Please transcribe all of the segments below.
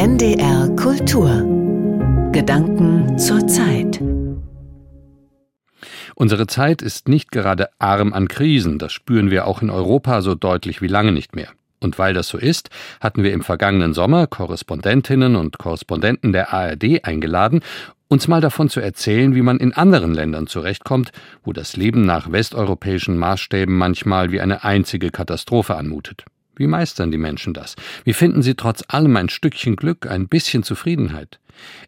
NDR Kultur Gedanken zur Zeit Unsere Zeit ist nicht gerade arm an Krisen, das spüren wir auch in Europa so deutlich wie lange nicht mehr. Und weil das so ist, hatten wir im vergangenen Sommer Korrespondentinnen und Korrespondenten der ARD eingeladen, uns mal davon zu erzählen, wie man in anderen Ländern zurechtkommt, wo das Leben nach westeuropäischen Maßstäben manchmal wie eine einzige Katastrophe anmutet. Wie meistern die Menschen das? Wie finden sie trotz allem ein Stückchen Glück, ein bisschen Zufriedenheit?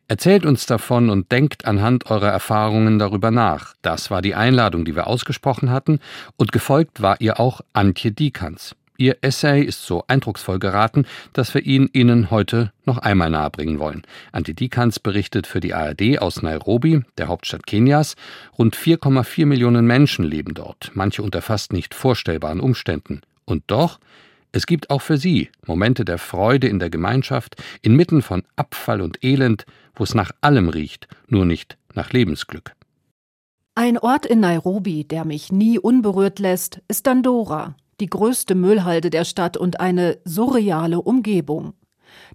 Erzählt uns davon und denkt anhand eurer Erfahrungen darüber nach. Das war die Einladung, die wir ausgesprochen hatten, und gefolgt war ihr auch Antje Diekanz. Ihr Essay ist so eindrucksvoll geraten, dass wir ihn Ihnen heute noch einmal nahebringen wollen. Antidikans berichtet für die ARD aus Nairobi, der Hauptstadt Kenias. Rund 4,4 Millionen Menschen leben dort, manche unter fast nicht vorstellbaren Umständen. Und doch, es gibt auch für sie Momente der Freude in der Gemeinschaft, inmitten von Abfall und Elend, wo es nach allem riecht, nur nicht nach Lebensglück. Ein Ort in Nairobi, der mich nie unberührt lässt, ist Dandora, die größte Müllhalde der Stadt und eine surreale Umgebung.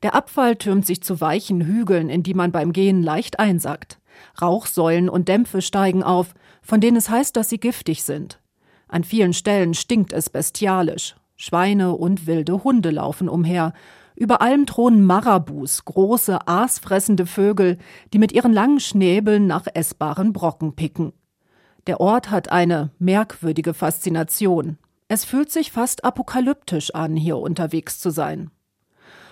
Der Abfall türmt sich zu weichen Hügeln, in die man beim Gehen leicht einsackt. Rauchsäulen und Dämpfe steigen auf, von denen es heißt, dass sie giftig sind. An vielen Stellen stinkt es bestialisch. Schweine und wilde Hunde laufen umher. Über allem thronen Marabus, große, aasfressende Vögel, die mit ihren langen Schnäbeln nach essbaren Brocken picken. Der Ort hat eine merkwürdige Faszination. Es fühlt sich fast apokalyptisch an, hier unterwegs zu sein.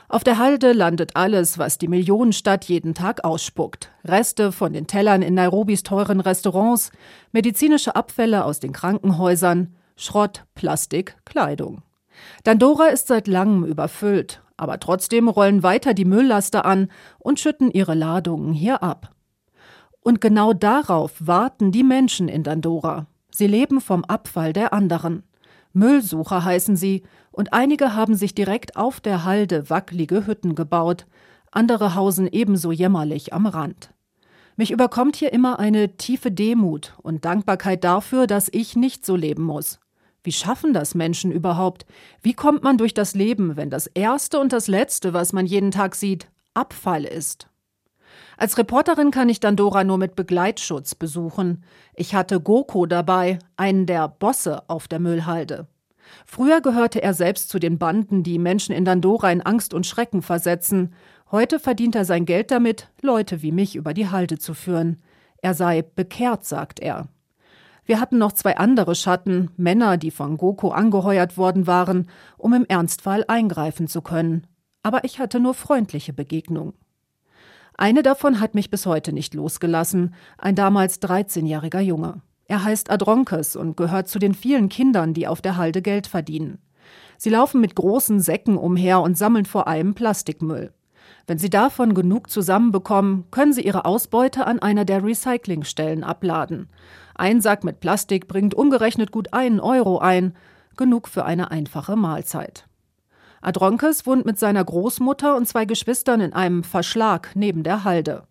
Auf der Halde landet alles, was die Millionenstadt jeden Tag ausspuckt. Reste von den Tellern in Nairobis teuren Restaurants, medizinische Abfälle aus den Krankenhäusern, Schrott, Plastik, Kleidung. Dandora ist seit langem überfüllt, aber trotzdem rollen weiter die Mülllaster an und schütten ihre Ladungen hier ab. Und genau darauf warten die Menschen in Dandora. Sie leben vom Abfall der anderen. Müllsucher heißen sie, und einige haben sich direkt auf der Halde wackelige Hütten gebaut, andere hausen ebenso jämmerlich am Rand. Mich überkommt hier immer eine tiefe Demut und Dankbarkeit dafür, dass ich nicht so leben muss. Wie schaffen das Menschen überhaupt? Wie kommt man durch das Leben, wenn das Erste und das Letzte, was man jeden Tag sieht, Abfall ist? Als Reporterin kann ich Dandora nur mit Begleitschutz besuchen. Ich hatte Goko dabei, einen der Bosse auf der Müllhalde. Früher gehörte er selbst zu den Banden, die Menschen in Dandora in Angst und Schrecken versetzen. Heute verdient er sein Geld damit, Leute wie mich über die Halde zu führen. Er sei bekehrt, sagt er. Wir hatten noch zwei andere Schatten, Männer, die von Goko angeheuert worden waren, um im Ernstfall eingreifen zu können. Aber ich hatte nur freundliche Begegnungen. Eine davon hat mich bis heute nicht losgelassen, ein damals 13-jähriger Junge. Er heißt Adronkes und gehört zu den vielen Kindern, die auf der Halde Geld verdienen. Sie laufen mit großen Säcken umher und sammeln vor allem Plastikmüll. Wenn sie davon genug zusammenbekommen, können sie ihre Ausbeute an einer der Recyclingstellen abladen. Ein Sack mit Plastik bringt umgerechnet gut einen Euro ein, genug für eine einfache Mahlzeit. Adronkes wohnt mit seiner Großmutter und zwei Geschwistern in einem Verschlag neben der Halde.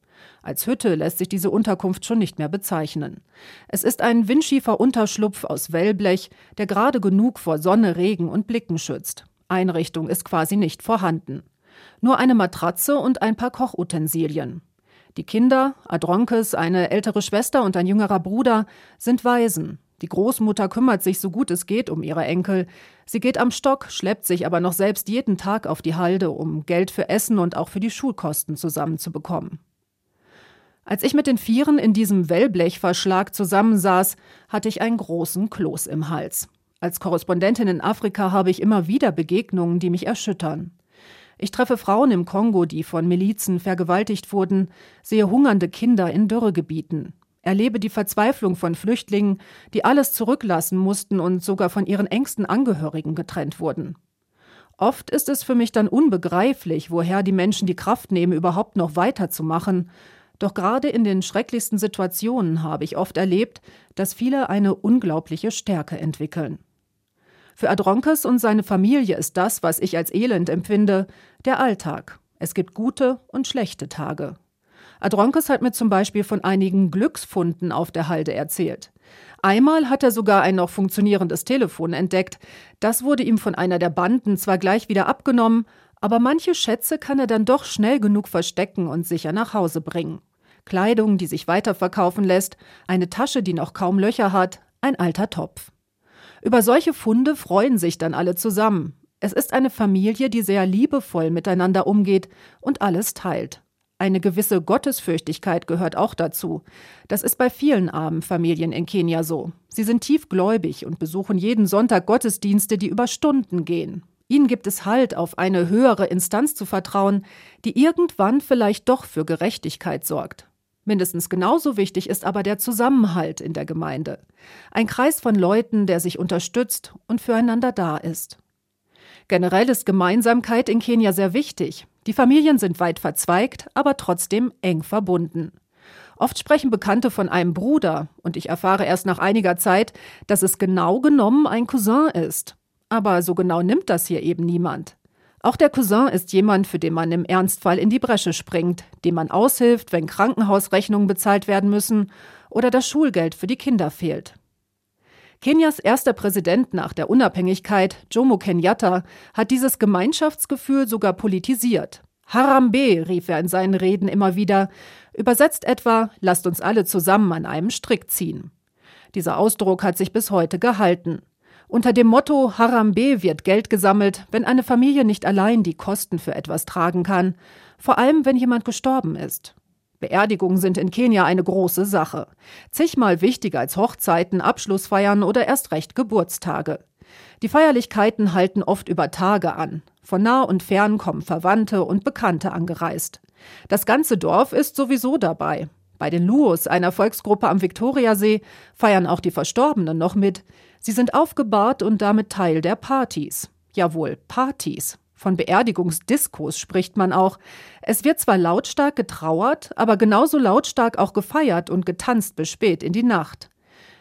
Als Hütte lässt sich diese Unterkunft schon nicht mehr bezeichnen. Es ist ein windschiefer Unterschlupf aus Wellblech, der gerade genug vor Sonne, Regen und Blicken schützt. Einrichtung ist quasi nicht vorhanden. Nur eine Matratze und ein paar Kochutensilien. Die Kinder, Adronkes, eine ältere Schwester und ein jüngerer Bruder, sind Waisen. Die Großmutter kümmert sich so gut es geht um ihre Enkel. Sie geht am Stock, schleppt sich aber noch selbst jeden Tag auf die Halde, um Geld für Essen und auch für die Schulkosten zusammenzubekommen. Als ich mit den Vieren in diesem Wellblechverschlag zusammensaß, hatte ich einen großen Kloß im Hals. Als Korrespondentin in Afrika habe ich immer wieder Begegnungen, die mich erschüttern. Ich treffe Frauen im Kongo, die von Milizen vergewaltigt wurden, sehe hungernde Kinder in Dürregebieten, erlebe die Verzweiflung von Flüchtlingen, die alles zurücklassen mussten und sogar von ihren engsten Angehörigen getrennt wurden. Oft ist es für mich dann unbegreiflich, woher die Menschen die Kraft nehmen, überhaupt noch weiterzumachen. Doch gerade in den schrecklichsten Situationen habe ich oft erlebt, dass viele eine unglaubliche Stärke entwickeln. Für Adronkes und seine Familie ist das, was ich als Elend empfinde, der Alltag. Es gibt gute und schlechte Tage. Adronkes hat mir zum Beispiel von einigen Glücksfunden auf der Halde erzählt. Einmal hat er sogar ein noch funktionierendes Telefon entdeckt. Das wurde ihm von einer der Banden zwar gleich wieder abgenommen, Aber manche Schätze kann er dann doch schnell genug verstecken und sicher nach Hause bringen. Kleidung, die sich weiterverkaufen lässt, eine Tasche, die noch kaum Löcher hat, ein alter Topf. Über solche Funde freuen sich dann alle zusammen. Es ist eine Familie, die sehr liebevoll miteinander umgeht und alles teilt. Eine gewisse Gottesfürchtigkeit gehört auch dazu. Das ist bei vielen armen Familien in Kenia so. Sie sind tiefgläubig und besuchen jeden Sonntag Gottesdienste, die über Stunden gehen. Ihnen gibt es Halt, auf eine höhere Instanz zu vertrauen, die irgendwann vielleicht doch für Gerechtigkeit sorgt. Mindestens genauso wichtig ist aber der Zusammenhalt in der Gemeinde. Ein Kreis von Leuten, der sich unterstützt und füreinander da ist. Generell ist Gemeinsamkeit in Kenia sehr wichtig. Die Familien sind weit verzweigt, aber trotzdem eng verbunden. Oft sprechen Bekannte von einem Bruder, und ich erfahre erst nach einiger Zeit, dass es genau genommen ein Cousin ist. Aber so genau nimmt das hier eben niemand. Auch der Cousin ist jemand, für den man im Ernstfall in die Bresche springt, dem man aushilft, wenn Krankenhausrechnungen bezahlt werden müssen oder das Schulgeld für die Kinder fehlt. Kenias erster Präsident nach der Unabhängigkeit, Jomo Kenyatta, hat dieses Gemeinschaftsgefühl sogar politisiert. Harambe, rief er in seinen Reden immer wieder, übersetzt etwa, lasst uns alle zusammen an einem Strick ziehen. Dieser Ausdruck hat sich bis heute gehalten. Unter dem Motto Harambe wird Geld gesammelt, wenn eine Familie nicht allein die Kosten für etwas tragen kann, vor allem wenn jemand gestorben ist. Beerdigungen sind in Kenia eine große Sache. Zigmal wichtiger als Hochzeiten, Abschlussfeiern oder erst recht Geburtstage. Die Feierlichkeiten halten oft über Tage an. Von nah und fern kommen Verwandte und Bekannte angereist. Das ganze Dorf ist sowieso dabei. Bei den Luos, einer Volksgruppe am Viktoriasee, feiern auch die Verstorbenen noch mit. Sie sind aufgebahrt und damit Teil der Partys. Jawohl, Partys. Von Beerdigungsdiskos spricht man auch. Es wird zwar lautstark getrauert, aber genauso lautstark auch gefeiert und getanzt bis spät in die Nacht.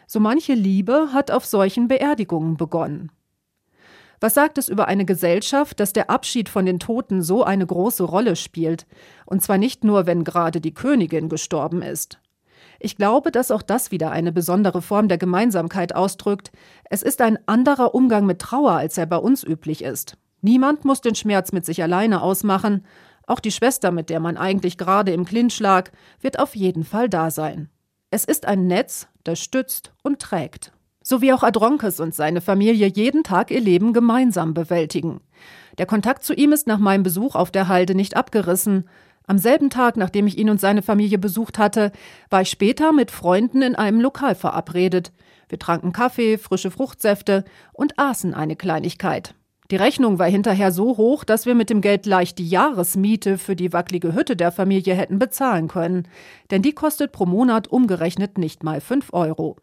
So manche Liebe hat auf solchen Beerdigungen begonnen. Was sagt es über eine Gesellschaft, dass der Abschied von den Toten so eine große Rolle spielt? Und zwar nicht nur, wenn gerade die Königin gestorben ist. Ich glaube, dass auch das wieder eine besondere Form der Gemeinsamkeit ausdrückt. Es ist ein anderer Umgang mit Trauer, als er bei uns üblich ist. Niemand muss den Schmerz mit sich alleine ausmachen. Auch die Schwester, mit der man eigentlich gerade im Clinch lag, wird auf jeden Fall da sein. Es ist ein Netz, das stützt und trägt so wie auch Adronkes und seine Familie jeden Tag ihr Leben gemeinsam bewältigen. Der Kontakt zu ihm ist nach meinem Besuch auf der Halde nicht abgerissen. Am selben Tag, nachdem ich ihn und seine Familie besucht hatte, war ich später mit Freunden in einem Lokal verabredet. Wir tranken Kaffee, frische Fruchtsäfte und aßen eine Kleinigkeit. Die Rechnung war hinterher so hoch, dass wir mit dem Geld leicht die Jahresmiete für die wackelige Hütte der Familie hätten bezahlen können, denn die kostet pro Monat umgerechnet nicht mal fünf Euro.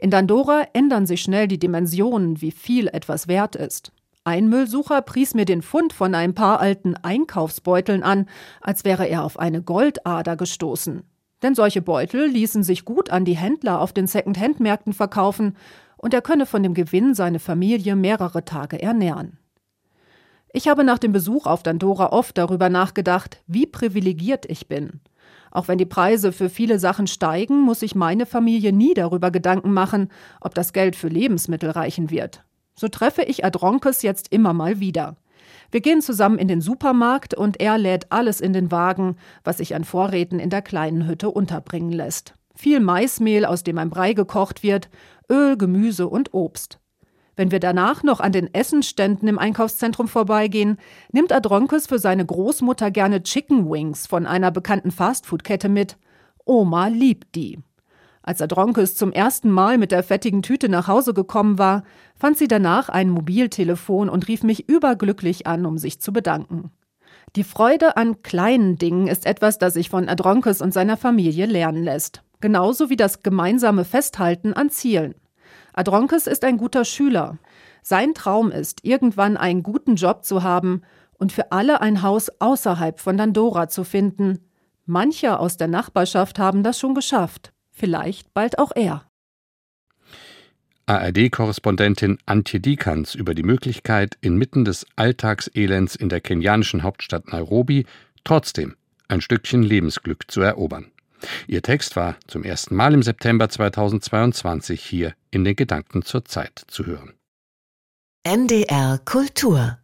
In Dandora ändern sich schnell die Dimensionen, wie viel etwas wert ist. Ein Müllsucher pries mir den Fund von ein paar alten Einkaufsbeuteln an, als wäre er auf eine Goldader gestoßen. Denn solche Beutel ließen sich gut an die Händler auf den Second-Hand-Märkten verkaufen und er könne von dem Gewinn seine Familie mehrere Tage ernähren. Ich habe nach dem Besuch auf Dandora oft darüber nachgedacht, wie privilegiert ich bin. Auch wenn die Preise für viele Sachen steigen, muss sich meine Familie nie darüber Gedanken machen, ob das Geld für Lebensmittel reichen wird. So treffe ich Adronkes jetzt immer mal wieder. Wir gehen zusammen in den Supermarkt und er lädt alles in den Wagen, was sich an Vorräten in der kleinen Hütte unterbringen lässt. Viel Maismehl, aus dem ein Brei gekocht wird, Öl, Gemüse und Obst. Wenn wir danach noch an den Essenständen im Einkaufszentrum vorbeigehen, nimmt Adronkes für seine Großmutter gerne Chicken Wings von einer bekannten Fastfood-Kette mit. Oma liebt die. Als Adronkes zum ersten Mal mit der fettigen Tüte nach Hause gekommen war, fand sie danach ein Mobiltelefon und rief mich überglücklich an, um sich zu bedanken. Die Freude an kleinen Dingen ist etwas, das sich von Adronkes und seiner Familie lernen lässt. Genauso wie das gemeinsame Festhalten an Zielen. Adronkes ist ein guter Schüler. Sein Traum ist, irgendwann einen guten Job zu haben und für alle ein Haus außerhalb von Dandora zu finden. Manche aus der Nachbarschaft haben das schon geschafft. Vielleicht bald auch er. ARD-Korrespondentin Antje Dikans über die Möglichkeit, inmitten des Alltagselends in der kenianischen Hauptstadt Nairobi trotzdem ein Stückchen Lebensglück zu erobern. Ihr Text war zum ersten Mal im September 2022 hier in den Gedanken zur Zeit zu hören. NDR Kultur